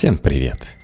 Всем привет!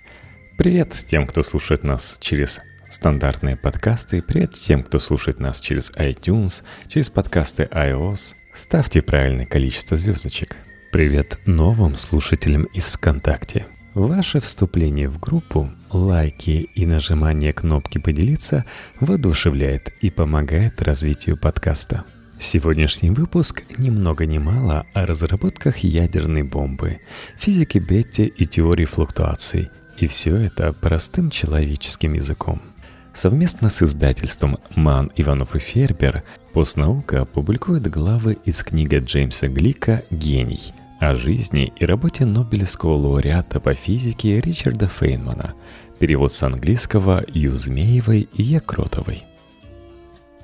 Привет тем, кто слушает нас через стандартные подкасты, привет тем, кто слушает нас через iTunes, через подкасты iOS. Ставьте правильное количество звездочек. Привет новым слушателям из ВКонтакте. Ваше вступление в группу, лайки и нажимание кнопки «Поделиться» воодушевляет и помогает развитию подкаста – Сегодняшний выпуск ни много ни мало о разработках ядерной бомбы, физике Бетти и теории флуктуаций. И все это простым человеческим языком. Совместно с издательством «Ман, Иванов и Фербер» постнаука публикует главы из книги Джеймса Глика «Гений» о жизни и работе Нобелевского лауреата по физике Ричарда Фейнмана, перевод с английского Юзмеевой и Якротовой.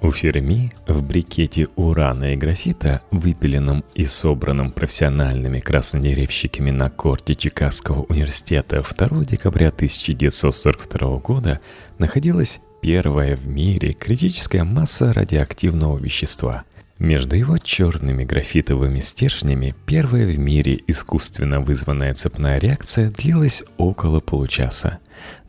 У Ферми в брикете урана и графита, выпиленном и собранном профессиональными краснодеревщиками на корте Чикагского университета 2 декабря 1942 года, находилась первая в мире критическая масса радиоактивного вещества. Между его черными графитовыми стержнями первая в мире искусственно вызванная цепная реакция длилась около получаса.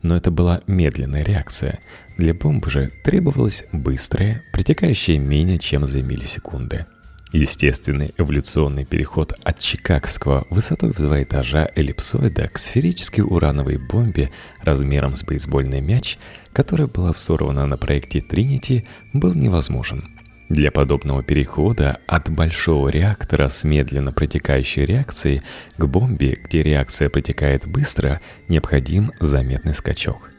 Но это была медленная реакция. Для бомбы же требовалась быстрая, притекающая менее чем за миллисекунды. Естественный эволюционный переход от чикагского высотой в два этажа эллипсоида к сферической урановой бомбе размером с бейсбольный мяч, которая была взорвана на проекте Тринити, был невозможен. Для подобного перехода от большого реактора с медленно протекающей реакцией к бомбе, где реакция протекает быстро, необходим заметный скачок.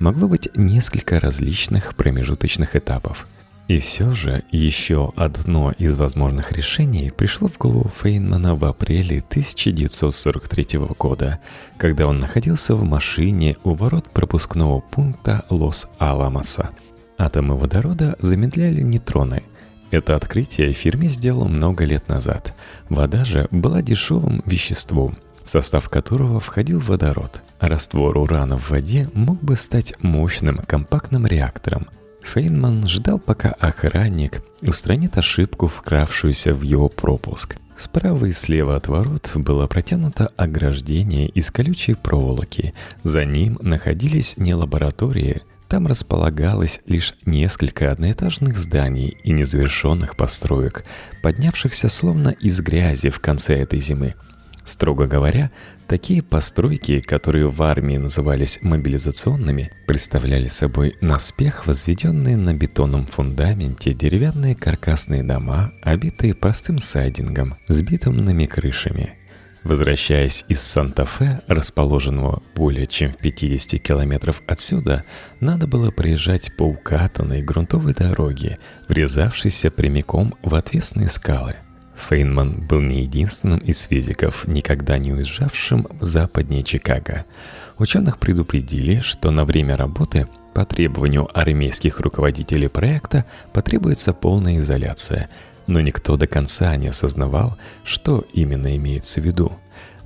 Могло быть несколько различных промежуточных этапов. И все же еще одно из возможных решений пришло в голову Фейнмана в апреле 1943 года, когда он находился в машине у ворот пропускного пункта Лос-Аламоса. Атомы водорода замедляли нейтроны, это открытие фирме сделал много лет назад. Вода же была дешевым веществом, состав которого входил водород. раствор урана в воде мог бы стать мощным компактным реактором. Фейнман ждал, пока охранник устранит ошибку, вкравшуюся в его пропуск. Справа и слева от ворот было протянуто ограждение из колючей проволоки. За ним находились не лаборатории, там располагалось лишь несколько одноэтажных зданий и незавершенных построек, поднявшихся словно из грязи в конце этой зимы. Строго говоря, такие постройки, которые в армии назывались мобилизационными, представляли собой наспех возведенные на бетонном фундаменте деревянные каркасные дома, обитые простым сайдингом с битумными крышами – Возвращаясь из Санта-Фе, расположенного более чем в 50 километров отсюда, надо было проезжать по укатанной грунтовой дороге, врезавшейся прямиком в отвесные скалы. Фейнман был не единственным из физиков, никогда не уезжавшим в западнее Чикаго. Ученых предупредили, что на время работы по требованию армейских руководителей проекта потребуется полная изоляция – но никто до конца не осознавал, что именно имеется в виду.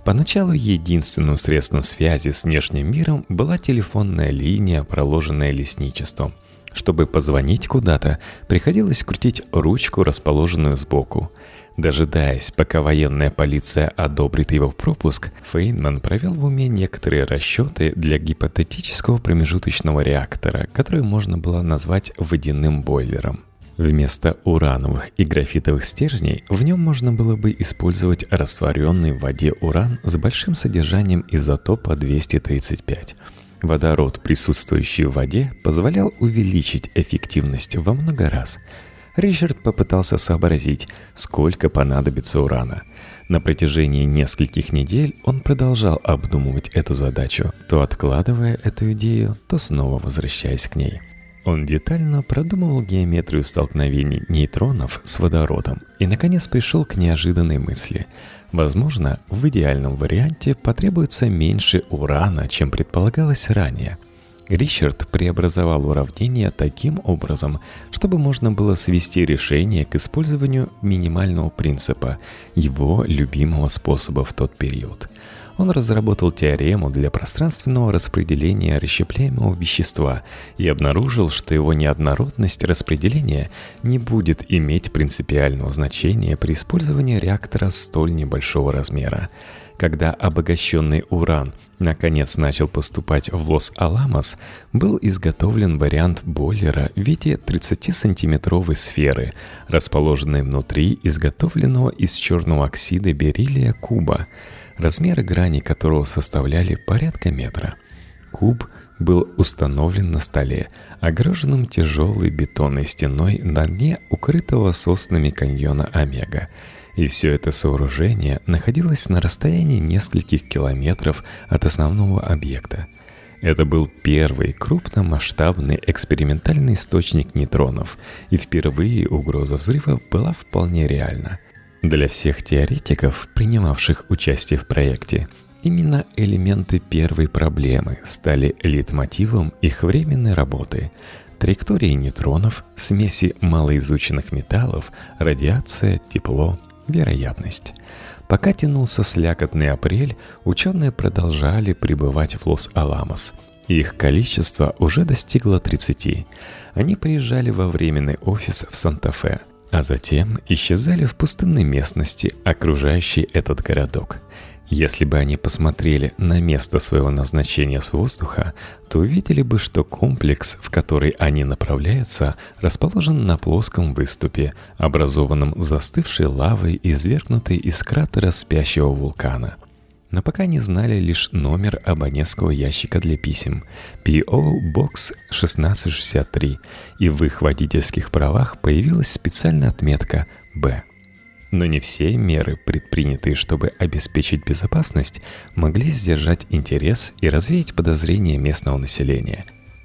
Поначалу единственным средством связи с внешним миром была телефонная линия, проложенная лесничеством. Чтобы позвонить куда-то, приходилось крутить ручку, расположенную сбоку. Дожидаясь, пока военная полиция одобрит его пропуск, Фейнман провел в уме некоторые расчеты для гипотетического промежуточного реактора, который можно было назвать водяным бойлером. Вместо урановых и графитовых стержней в нем можно было бы использовать растворенный в воде уран с большим содержанием изотопа 235. Водород, присутствующий в воде, позволял увеличить эффективность во много раз. Ричард попытался сообразить, сколько понадобится урана. На протяжении нескольких недель он продолжал обдумывать эту задачу, то откладывая эту идею, то снова возвращаясь к ней – он детально продумывал геометрию столкновений нейтронов с водородом и, наконец, пришел к неожиданной мысли. Возможно, в идеальном варианте потребуется меньше урана, чем предполагалось ранее. Ричард преобразовал уравнение таким образом, чтобы можно было свести решение к использованию минимального принципа, его любимого способа в тот период – он разработал теорему для пространственного распределения расщепляемого вещества и обнаружил, что его неоднородность распределения не будет иметь принципиального значения при использовании реактора столь небольшого размера. Когда обогащенный уран наконец начал поступать в Лос-Аламос, был изготовлен вариант бойлера в виде 30-сантиметровой сферы, расположенной внутри изготовленного из черного оксида бериллия куба, размеры грани которого составляли порядка метра. Куб был установлен на столе, огороженном тяжелой бетонной стеной на дне укрытого соснами каньона Омега – и все это сооружение находилось на расстоянии нескольких километров от основного объекта. Это был первый крупномасштабный экспериментальный источник нейтронов, и впервые угроза взрыва была вполне реальна. Для всех теоретиков, принимавших участие в проекте, именно элементы первой проблемы стали литмотивом их временной работы – траектории нейтронов, смеси малоизученных металлов, радиация, тепло – вероятность. Пока тянулся слякотный апрель, ученые продолжали пребывать в Лос-Аламос. Их количество уже достигло 30. Они приезжали во временный офис в Санта-Фе, а затем исчезали в пустынной местности, окружающей этот городок. Если бы они посмотрели на место своего назначения с воздуха, то увидели бы, что комплекс, в который они направляются, расположен на плоском выступе, образованном застывшей лавой, извергнутой из кратера спящего вулкана. Но пока не знали лишь номер абонентского ящика для писем PO Box 1663, и в их водительских правах появилась специальная отметка «Б». Но не все меры, предпринятые, чтобы обеспечить безопасность, могли сдержать интерес и развеять подозрения местного населения.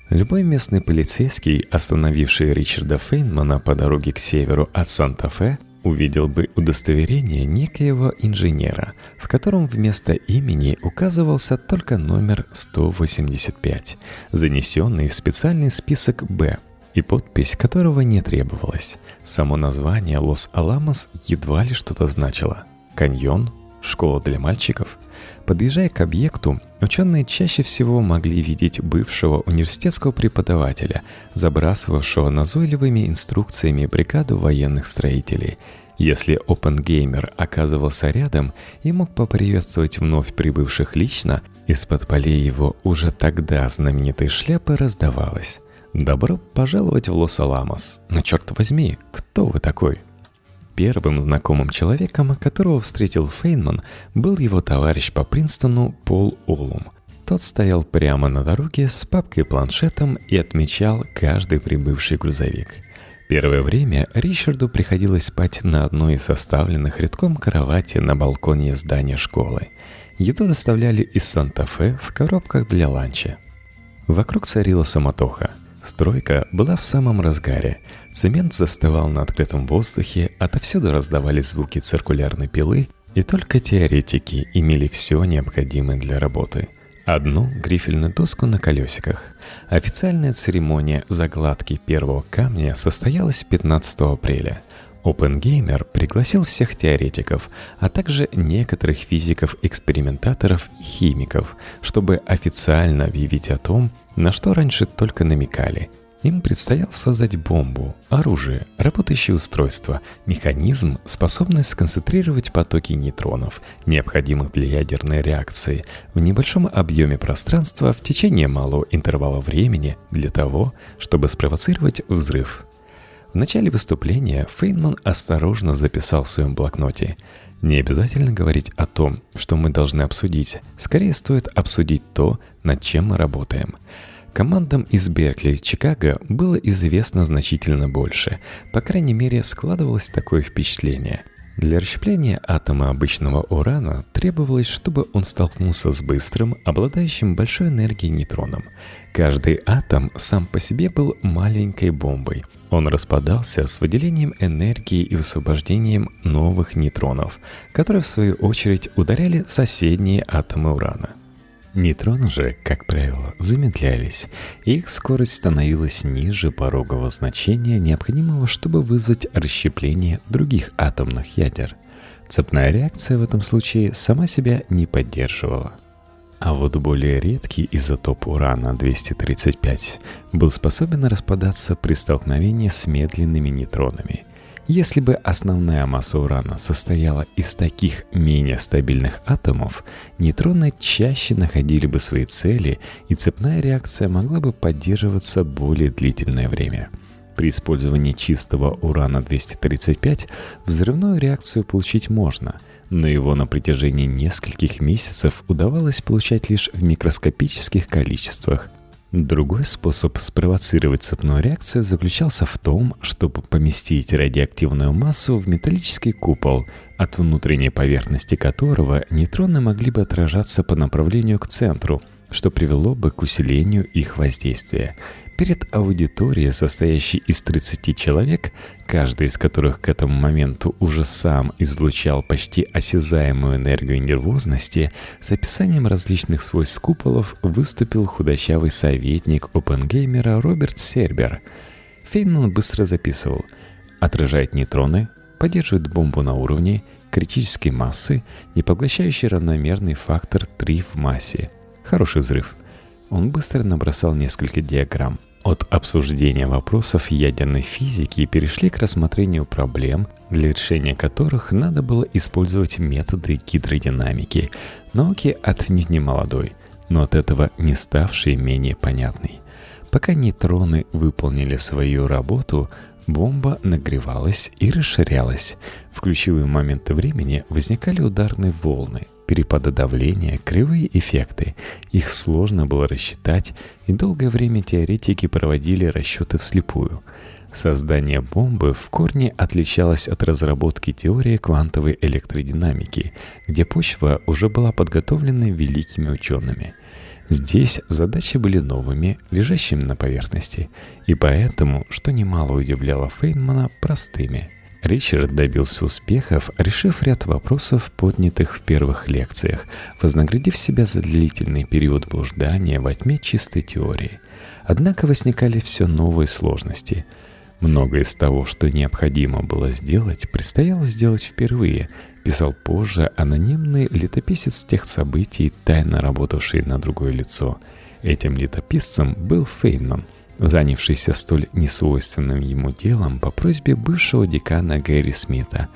Любой местный полицейский, остановивший Ричарда Фейнмана по дороге к северу от Санта-Фе, увидел бы удостоверение некоего инженера, в котором вместо имени указывался только номер 185, занесенный в специальный список «Б», и подпись которого не требовалась. Само название Лос-Аламос едва ли что-то значило. Каньон? Школа для мальчиков? Подъезжая к объекту, ученые чаще всего могли видеть бывшего университетского преподавателя, забрасывавшего назойливыми инструкциями бригаду военных строителей. Если OpenGamer оказывался рядом и мог поприветствовать вновь прибывших лично, из-под полей его уже тогда знаменитой шляпы раздавалось. Добро пожаловать в Лос-Аламос. Но черт возьми, кто вы такой? Первым знакомым человеком, которого встретил Фейнман, был его товарищ по Принстону Пол Олум. Тот стоял прямо на дороге с папкой-планшетом и отмечал каждый прибывший грузовик. Первое время Ричарду приходилось спать на одной из составленных рядком кроватей на балконе здания школы. Еду доставляли из Санта-Фе в коробках для ланча. Вокруг царила самотоха – Стройка была в самом разгаре. Цемент застывал на открытом воздухе, отовсюду раздавались звуки циркулярной пилы, и только теоретики имели все необходимое для работы. Одну грифельную доску на колесиках. Официальная церемония загладки первого камня состоялась 15 апреля. OpenGamer пригласил всех теоретиков, а также некоторых физиков-экспериментаторов и химиков, чтобы официально объявить о том, на что раньше только намекали. Им предстояло создать бомбу, оружие, работающее устройство, механизм, способный сконцентрировать потоки нейтронов, необходимых для ядерной реакции, в небольшом объеме пространства в течение малого интервала времени для того, чтобы спровоцировать взрыв. В начале выступления Фейнман осторожно записал в своем блокноте – не обязательно говорить о том, что мы должны обсудить. Скорее стоит обсудить то, над чем мы работаем. Командам из Беркли и Чикаго было известно значительно больше. По крайней мере, складывалось такое впечатление. Для расщепления атома обычного урана требовалось, чтобы он столкнулся с быстрым, обладающим большой энергией нейтроном. Каждый атом сам по себе был маленькой бомбой – он распадался с выделением энергии и высвобождением новых нейтронов, которые в свою очередь ударяли соседние атомы урана. Нейтроны же, как правило, замедлялись, и их скорость становилась ниже порогового значения, необходимого, чтобы вызвать расщепление других атомных ядер. Цепная реакция в этом случае сама себя не поддерживала. А вот более редкий изотоп урана-235 был способен распадаться при столкновении с медленными нейтронами. Если бы основная масса урана состояла из таких менее стабильных атомов, нейтроны чаще находили бы свои цели, и цепная реакция могла бы поддерживаться более длительное время. При использовании чистого урана-235 взрывную реакцию получить можно, но его на протяжении нескольких месяцев удавалось получать лишь в микроскопических количествах. Другой способ спровоцировать цепную реакцию заключался в том, чтобы поместить радиоактивную массу в металлический купол, от внутренней поверхности которого нейтроны могли бы отражаться по направлению к центру, что привело бы к усилению их воздействия. Перед аудиторией, состоящей из 30 человек, каждый из которых к этому моменту уже сам излучал почти осязаемую энергию нервозности, с описанием различных свойств куполов выступил худощавый советник опенгеймера Роберт Сербер. Фейнман быстро записывал «Отражает нейтроны, поддерживает бомбу на уровне критической массы, не поглощающий равномерный фактор 3 в массе. Хороший взрыв». Он быстро набросал несколько диаграмм. От обсуждения вопросов ядерной физики перешли к рассмотрению проблем, для решения которых надо было использовать методы гидродинамики, науки отнюдь не молодой, но от этого не ставшей менее понятной. Пока нейтроны выполнили свою работу, бомба нагревалась и расширялась. В ключевые моменты времени возникали ударные волны – перепады давления, кривые эффекты. Их сложно было рассчитать, и долгое время теоретики проводили расчеты вслепую. Создание бомбы в корне отличалось от разработки теории квантовой электродинамики, где почва уже была подготовлена великими учеными. Здесь задачи были новыми, лежащими на поверхности, и поэтому, что немало удивляло Фейнмана, простыми – Ричард добился успехов, решив ряд вопросов, поднятых в первых лекциях, вознаградив себя за длительный период блуждания во тьме чистой теории. Однако возникали все новые сложности. Многое из того, что необходимо было сделать, предстояло сделать впервые, писал позже анонимный летописец тех событий, тайно работавший на другое лицо. Этим летописцем был Фейнман – занявшийся столь несвойственным ему делом по просьбе бывшего декана Гэри Смита,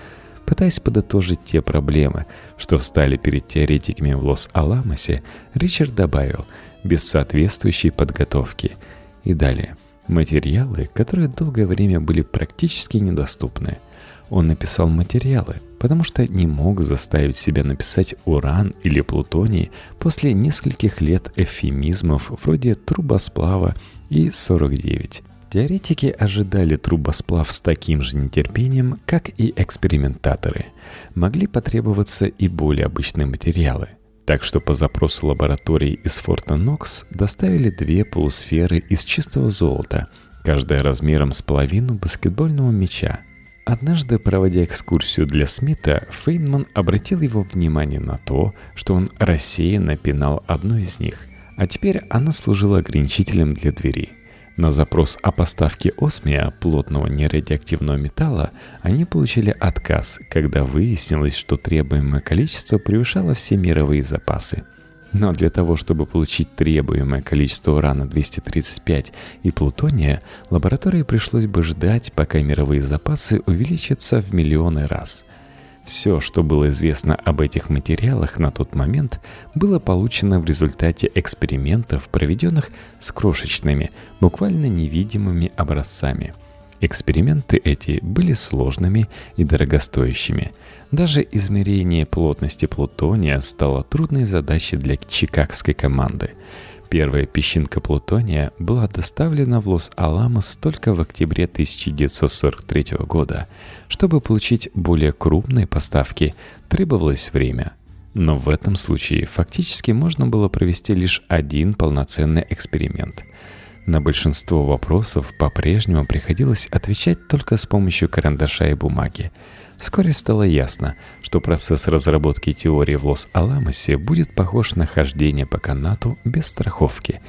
пытаясь подытожить те проблемы, что встали перед теоретиками в Лос-Аламосе, Ричард добавил «без соответствующей подготовки» и далее «материалы, которые долгое время были практически недоступны». Он написал материалы, потому что не мог заставить себя написать уран или плутоний после нескольких лет эвфемизмов вроде трубосплава и 49. Теоретики ожидали трубосплав с таким же нетерпением, как и экспериментаторы. Могли потребоваться и более обычные материалы. Так что по запросу лаборатории из Форта Нокс доставили две полусферы из чистого золота, каждая размером с половину баскетбольного мяча. Однажды, проводя экскурсию для Смита, Фейнман обратил его внимание на то, что он рассеянно пинал одну из них – а теперь она служила ограничителем для двери. На запрос о поставке осмия, плотного нерадиоактивного металла, они получили отказ, когда выяснилось, что требуемое количество превышало все мировые запасы. Но для того, чтобы получить требуемое количество урана-235 и плутония, лаборатории пришлось бы ждать, пока мировые запасы увеличатся в миллионы раз – все, что было известно об этих материалах на тот момент, было получено в результате экспериментов, проведенных с крошечными, буквально невидимыми образцами. Эксперименты эти были сложными и дорогостоящими. Даже измерение плотности плутония стало трудной задачей для чикагской команды – Первая песчинка плутония была доставлена в Лос-Аламос только в октябре 1943 года. Чтобы получить более крупные поставки, требовалось время. Но в этом случае фактически можно было провести лишь один полноценный эксперимент. На большинство вопросов по-прежнему приходилось отвечать только с помощью карандаша и бумаги. Вскоре стало ясно, что процесс разработки теории в Лос-Аламосе будет похож на хождение по канату без страховки.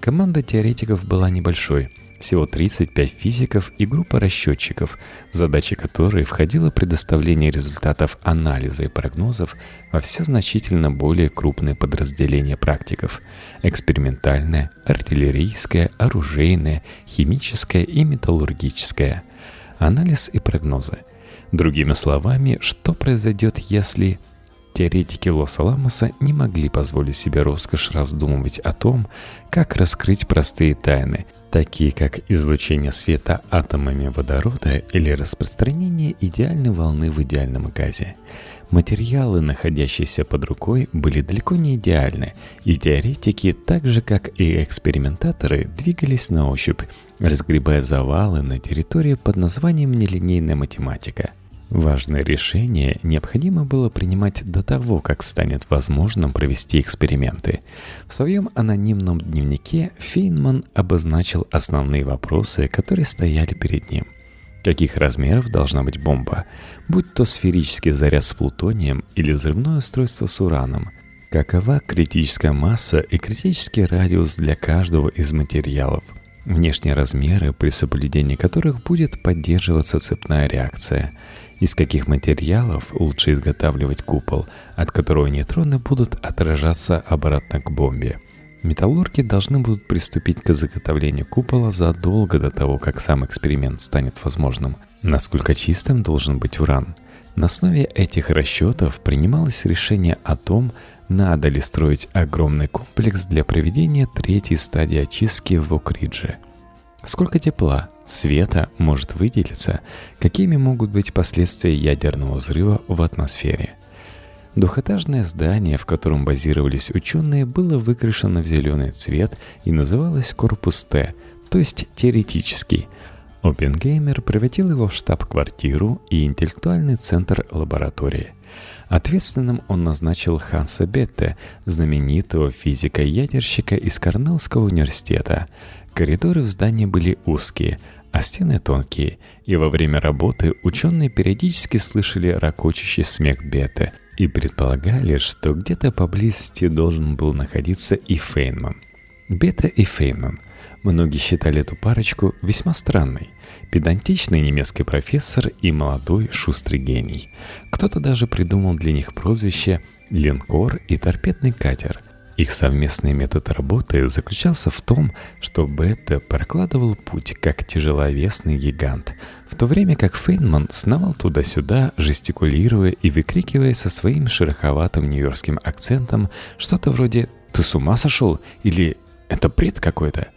Команда теоретиков была небольшой, всего 35 физиков и группа расчетчиков, в задачи которой входило предоставление результатов анализа и прогнозов во все значительно более крупные подразделения практиков – экспериментальное, артиллерийское, оружейное, химическое и металлургическое – анализ и прогнозы. Другими словами, что произойдет, если Теоретики Лос-Аламоса не могли позволить себе роскошь раздумывать о том, как раскрыть простые тайны, такие как излучение света атомами водорода или распространение идеальной волны в идеальном газе. Материалы, находящиеся под рукой, были далеко не идеальны, и теоретики, так же как и экспериментаторы, двигались на ощупь, разгребая завалы на территории под названием нелинейная математика – Важное решение необходимо было принимать до того, как станет возможным провести эксперименты. В своем анонимном дневнике Фейнман обозначил основные вопросы, которые стояли перед ним. Каких размеров должна быть бомба? Будь то сферический заряд с плутонием или взрывное устройство с ураном. Какова критическая масса и критический радиус для каждого из материалов – внешние размеры, при соблюдении которых будет поддерживаться цепная реакция, из каких материалов лучше изготавливать купол, от которого нейтроны будут отражаться обратно к бомбе. Металлурги должны будут приступить к изготовлению купола задолго до того, как сам эксперимент станет возможным. Насколько чистым должен быть уран? На основе этих расчетов принималось решение о том, надо ли строить огромный комплекс для проведения третьей стадии очистки в Окридже. Сколько тепла, света может выделиться, какими могут быть последствия ядерного взрыва в атмосфере. Двухэтажное здание, в котором базировались ученые, было выкрашено в зеленый цвет и называлось «Корпус Т», то есть теоретический. Опенгеймер превратил его в штаб-квартиру и интеллектуальный центр лаборатории. Ответственным он назначил Ханса Бетте, знаменитого физика-ядерщика из Корнеллского университета. Коридоры в здании были узкие, а стены тонкие, и во время работы ученые периодически слышали ракочущий смех Бета и предполагали, что где-то поблизости должен был находиться и Фейнман. Бета и Фейнман. Многие считали эту парочку весьма странной. Педантичный немецкий профессор и молодой шустрый гений. Кто-то даже придумал для них прозвище «линкор» и «торпедный катер», их совместный метод работы заключался в том, что Бета прокладывал путь как тяжеловесный гигант, в то время как Фейнман сновал туда-сюда, жестикулируя и выкрикивая со своим шероховатым нью-йоркским акцентом что-то вроде «Ты с ума сошел?» или «Это бред какой-то?»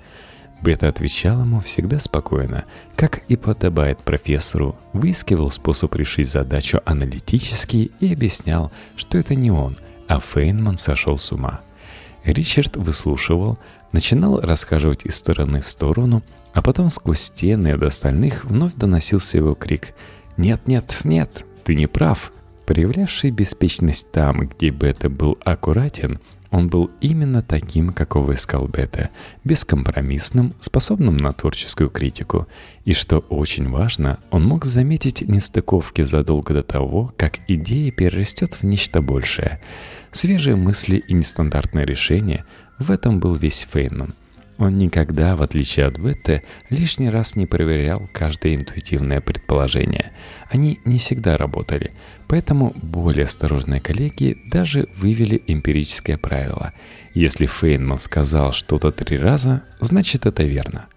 Бета отвечал ему всегда спокойно, как и подобает профессору, выискивал способ решить задачу аналитически и объяснял, что это не он, а Фейнман сошел с ума – Ричард выслушивал, начинал расхаживать из стороны в сторону, а потом сквозь стены до остальных вновь доносился его крик «Нет, нет, нет, ты не прав!» Проявлявший беспечность там, где Бета был аккуратен, он был именно таким, какого искал Бета, бескомпромиссным, способным на творческую критику. И что очень важно, он мог заметить нестыковки задолго до того, как идея перерастет в нечто большее – Свежие мысли и нестандартное решение – в этом был весь Фейнман. Он никогда, в отличие от Бетте, лишний раз не проверял каждое интуитивное предположение. Они не всегда работали, поэтому более осторожные коллеги даже вывели эмпирическое правило. Если Фейнман сказал что-то три раза, значит это верно.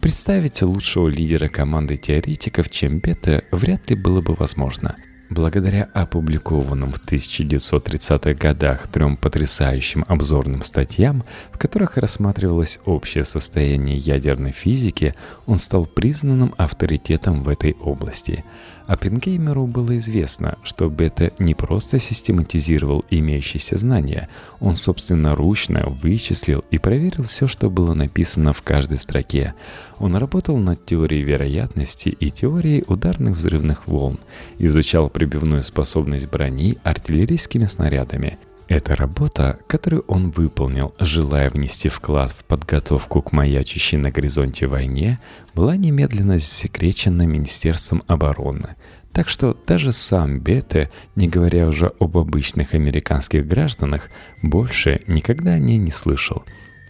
Представить лучшего лидера команды теоретиков, чем Бетте, вряд ли было бы возможно – Благодаря опубликованным в 1930-х годах трем потрясающим обзорным статьям, в которых рассматривалось общее состояние ядерной физики, он стал признанным авторитетом в этой области – Оппенгеймеру было известно, что Бета не просто систематизировал имеющиеся знания, он собственноручно вычислил и проверил все, что было написано в каждой строке. Он работал над теорией вероятности и теорией ударных взрывных волн, изучал прибивную способность брони артиллерийскими снарядами, эта работа, которую он выполнил, желая внести вклад в подготовку к маячащей на горизонте войне, была немедленно засекречена Министерством обороны. Так что даже сам Бете, не говоря уже об обычных американских гражданах, больше никогда о ней не слышал.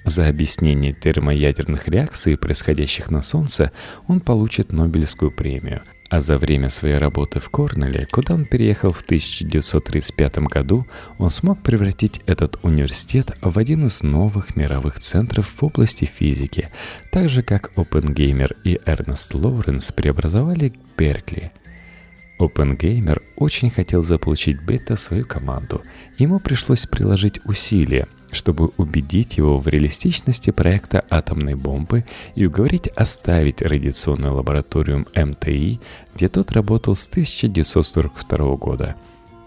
За объяснение термоядерных реакций, происходящих на Солнце, он получит Нобелевскую премию – А за время своей работы в Корнеле, куда он переехал в 1935 году, он смог превратить этот университет в один из новых мировых центров в области физики, так же как Опенгеймер и Эрнест Лоуренс преобразовали Беркли. Опенгеймер очень хотел заполучить Бета свою команду. Ему пришлось приложить усилия, чтобы убедить его в реалистичности проекта атомной бомбы и уговорить оставить радиационную лабораторию МТИ, где тот работал с 1942 года.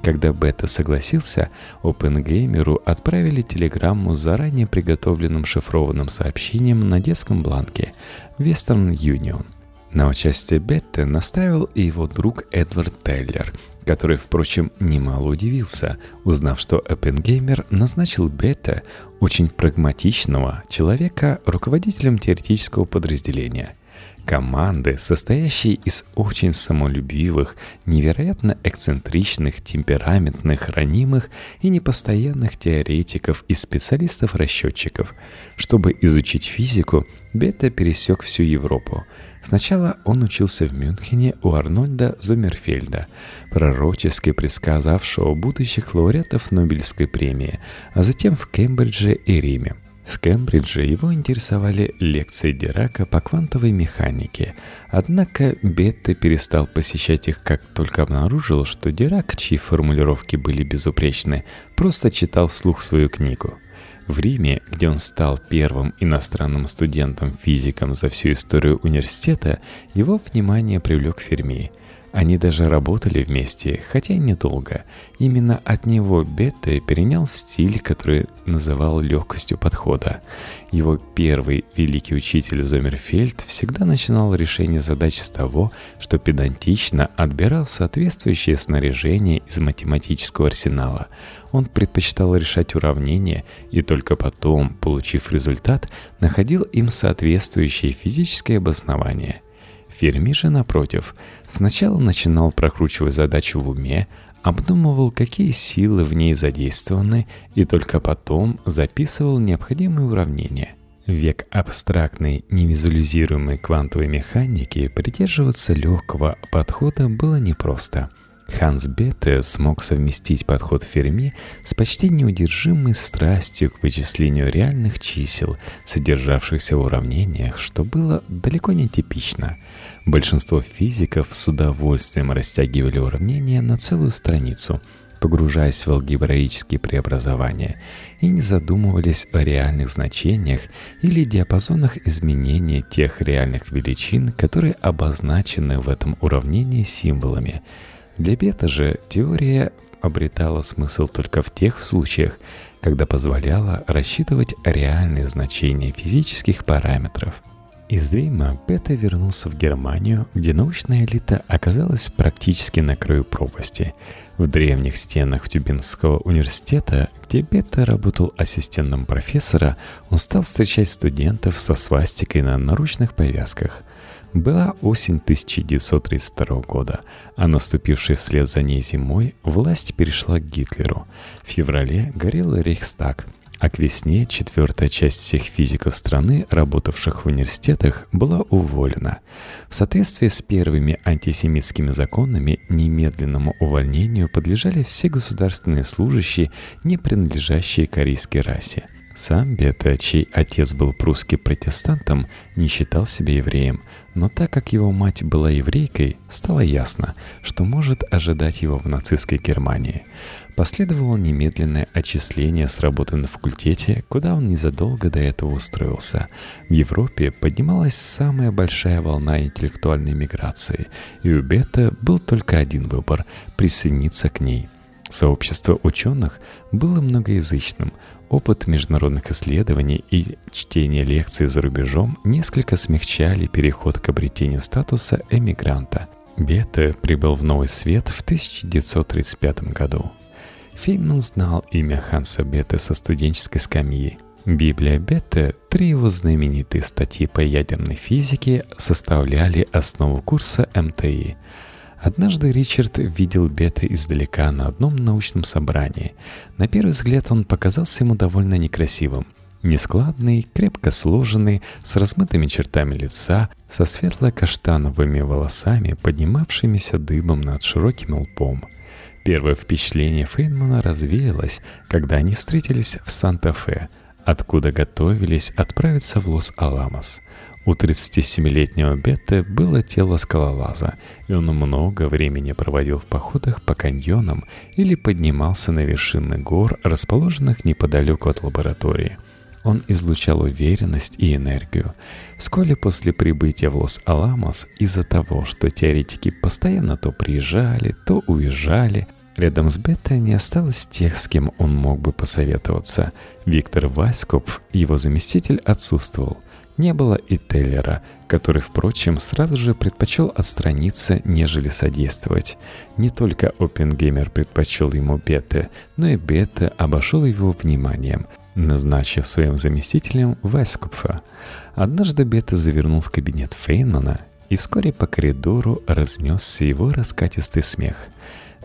Когда Бета согласился, Опенгеймеру отправили телеграмму с заранее приготовленным шифрованным сообщением на детском бланке Western Union. На участие Бетты настаивал и его друг Эдвард Теллер – который, впрочем, немало удивился, узнав, что Оппенгеймер назначил Бета, очень прагматичного человека, руководителем теоретического подразделения. Команды, состоящей из очень самолюбивых, невероятно эксцентричных, темпераментных, ранимых и непостоянных теоретиков и специалистов-расчетчиков. Чтобы изучить физику, Бета пересек всю Европу – Сначала он учился в Мюнхене у Арнольда Зомерфельда, пророчески предсказавшего будущих лауреатов Нобелевской премии, а затем в Кембридже и Риме. В Кембридже его интересовали лекции Дирака по квантовой механике, однако Бетте перестал посещать их, как только обнаружил, что Дирак, чьи формулировки были безупречны, просто читал вслух свою книгу – в Риме, где он стал первым иностранным студентом-физиком за всю историю университета, его внимание привлек Ферми – они даже работали вместе, хотя и недолго. Именно от него Бетте перенял стиль, который называл легкостью подхода. Его первый великий учитель Зомерфельд всегда начинал решение задач с того, что педантично отбирал соответствующее снаряжение из математического арсенала. Он предпочитал решать уравнения и только потом, получив результат, находил им соответствующее физическое обоснование – Ферми же, напротив, сначала начинал прокручивать задачу в уме, обдумывал, какие силы в ней задействованы, и только потом записывал необходимые уравнения. Век абстрактной, невизуализируемой квантовой механики придерживаться легкого подхода было непросто – Ханс Бетте смог совместить подход Ферми с почти неудержимой страстью к вычислению реальных чисел, содержавшихся в уравнениях, что было далеко не типично. Большинство физиков с удовольствием растягивали уравнения на целую страницу, погружаясь в алгебраические преобразования, и не задумывались о реальных значениях или диапазонах изменения тех реальных величин, которые обозначены в этом уравнении символами – для бета же теория обретала смысл только в тех случаях, когда позволяла рассчитывать реальные значения физических параметров. Из Рима Бета вернулся в Германию, где научная элита оказалась практически на краю пропасти. В древних стенах Тюбинского университета, где Бета работал ассистентом профессора, он стал встречать студентов со свастикой на наручных повязках. Была осень 1932 года, а наступившей вслед за ней зимой власть перешла к Гитлеру. В феврале горел Рейхстаг, а к весне четвертая часть всех физиков страны, работавших в университетах, была уволена. В соответствии с первыми антисемитскими законами немедленному увольнению подлежали все государственные служащие, не принадлежащие корейской расе – сам Бета, чей отец был прусский протестантом, не считал себя евреем, но так как его мать была еврейкой, стало ясно, что может ожидать его в нацистской Германии. Последовало немедленное отчисление с работы на факультете, куда он незадолго до этого устроился. В Европе поднималась самая большая волна интеллектуальной миграции, и у Бета был только один выбор – присоединиться к ней – Сообщество ученых было многоязычным, Опыт международных исследований и чтение лекций за рубежом несколько смягчали переход к обретению статуса эмигранта. Бета прибыл в Новый Свет в 1935 году. Фейнман знал имя Ханса Бета со студенческой скамьи. Библия Бета, три его знаменитые статьи по ядерной физике составляли основу курса МТИ – Однажды Ричард видел Бета издалека на одном научном собрании. На первый взгляд он показался ему довольно некрасивым. Нескладный, крепко сложенный, с размытыми чертами лица, со светло-каштановыми волосами, поднимавшимися дыбом над широким лбом. Первое впечатление Фейнмана развеялось, когда они встретились в Санта-Фе, откуда готовились отправиться в Лос-Аламос. У 37-летнего Бетте было тело скалолаза, и он много времени проводил в походах по каньонам или поднимался на вершины гор, расположенных неподалеку от лаборатории – он излучал уверенность и энергию. Вскоре после прибытия в Лос-Аламос, из-за того, что теоретики постоянно то приезжали, то уезжали, рядом с Беттой не осталось тех, с кем он мог бы посоветоваться. Виктор Васьков, его заместитель, отсутствовал. Не было и Теллера, который, впрочем, сразу же предпочел отстраниться, нежели содействовать. Не только Опенгеймер предпочел ему Бетте, но и Бетте обошел его вниманием – назначив своим заместителем Вайскупфа. Однажды Бета завернул в кабинет Фейнмана, и вскоре по коридору разнесся его раскатистый смех.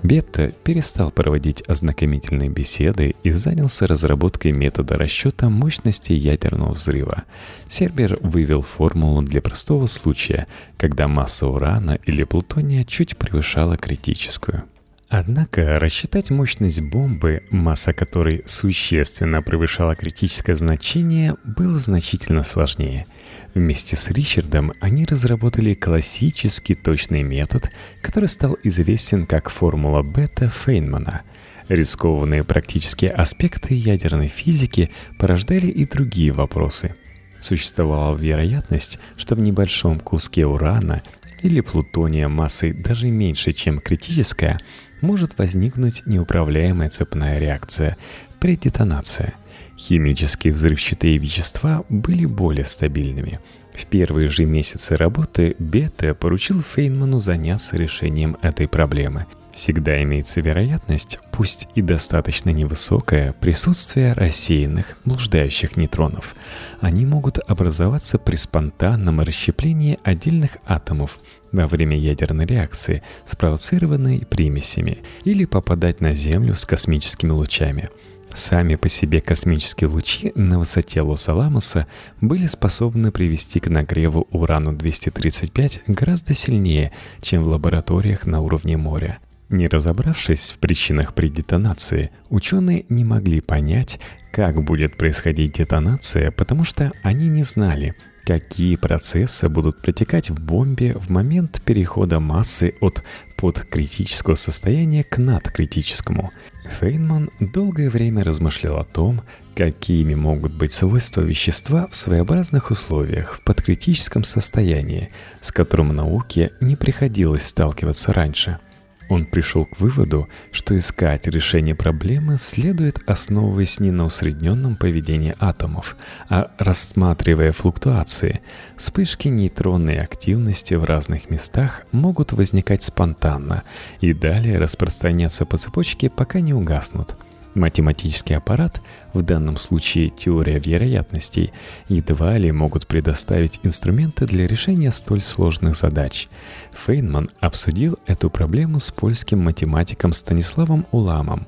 Бетта перестал проводить ознакомительные беседы и занялся разработкой метода расчета мощности ядерного взрыва. Сербер вывел формулу для простого случая, когда масса урана или плутония чуть превышала критическую – Однако рассчитать мощность бомбы, масса которой существенно превышала критическое значение, было значительно сложнее. Вместе с Ричардом они разработали классический точный метод, который стал известен как формула бета Фейнмана. Рискованные практические аспекты ядерной физики порождали и другие вопросы. Существовала вероятность, что в небольшом куске урана или плутония массой даже меньше, чем критическая, может возникнуть неуправляемая цепная реакция при детонации. Химические взрывчатые вещества были более стабильными. В первые же месяцы работы Бета поручил Фейнману заняться решением этой проблемы. Всегда имеется вероятность, пусть и достаточно невысокая, присутствия рассеянных, блуждающих нейтронов. Они могут образоваться при спонтанном расщеплении отдельных атомов во время ядерной реакции, спровоцированной примесями, или попадать на Землю с космическими лучами. Сами по себе космические лучи на высоте Лос-Аламоса были способны привести к нагреву урану-235 гораздо сильнее, чем в лабораториях на уровне моря. Не разобравшись в причинах при детонации, ученые не могли понять, как будет происходить детонация, потому что они не знали, какие процессы будут протекать в бомбе в момент перехода массы от подкритического состояния к надкритическому. Фейнман долгое время размышлял о том, какими могут быть свойства вещества в своеобразных условиях в подкритическом состоянии, с которым науке не приходилось сталкиваться раньше – он пришел к выводу, что искать решение проблемы следует, основываясь не на усредненном поведении атомов, а рассматривая флуктуации. Вспышки нейтронной активности в разных местах могут возникать спонтанно и далее распространяться по цепочке, пока не угаснут – Математический аппарат, в данном случае теория вероятностей, едва ли могут предоставить инструменты для решения столь сложных задач. Фейнман обсудил эту проблему с польским математиком Станиславом Уламом.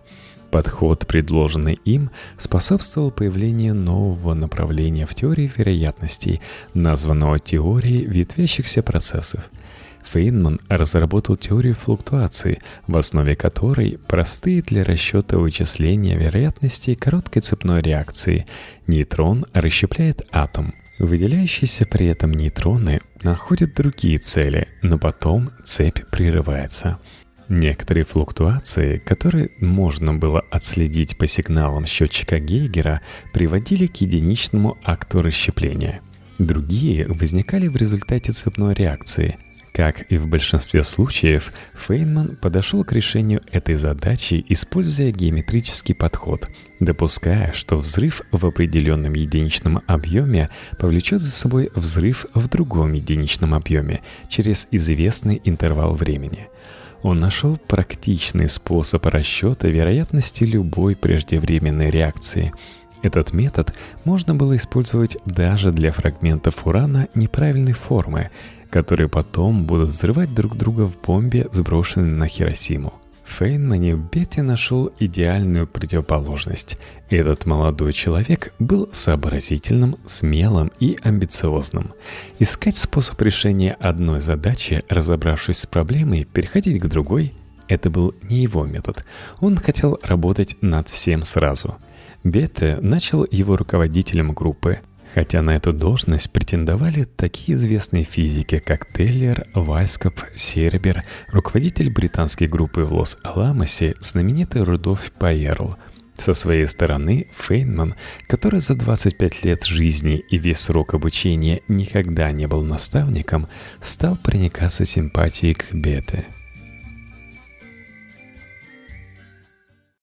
Подход, предложенный им, способствовал появлению нового направления в теории вероятностей, названного теорией ветвящихся процессов – Фейнман разработал теорию флуктуации, в основе которой простые для расчета вычисления вероятности короткой цепной реакции. Нейтрон расщепляет атом. Выделяющиеся при этом нейтроны находят другие цели, но потом цепь прерывается. Некоторые флуктуации, которые можно было отследить по сигналам счетчика Гейгера, приводили к единичному акту расщепления. Другие возникали в результате цепной реакции, как и в большинстве случаев, Фейнман подошел к решению этой задачи, используя геометрический подход, допуская, что взрыв в определенном единичном объеме повлечет за собой взрыв в другом единичном объеме через известный интервал времени. Он нашел практичный способ расчета вероятности любой преждевременной реакции – этот метод можно было использовать даже для фрагментов урана неправильной формы, которые потом будут взрывать друг друга в бомбе, сброшенной на Хиросиму. В Фейнмане Бетти нашел идеальную противоположность. Этот молодой человек был сообразительным, смелым и амбициозным. Искать способ решения одной задачи, разобравшись с проблемой, переходить к другой – это был не его метод. Он хотел работать над всем сразу. Бетте начал его руководителем группы – хотя на эту должность претендовали такие известные физики, как Теллер, Вайскоп, Сербер, руководитель британской группы в Лос-Аламосе, знаменитый Рудольф Пайерл. Со своей стороны, Фейнман, который за 25 лет жизни и весь срок обучения никогда не был наставником, стал проникаться симпатией к Бете –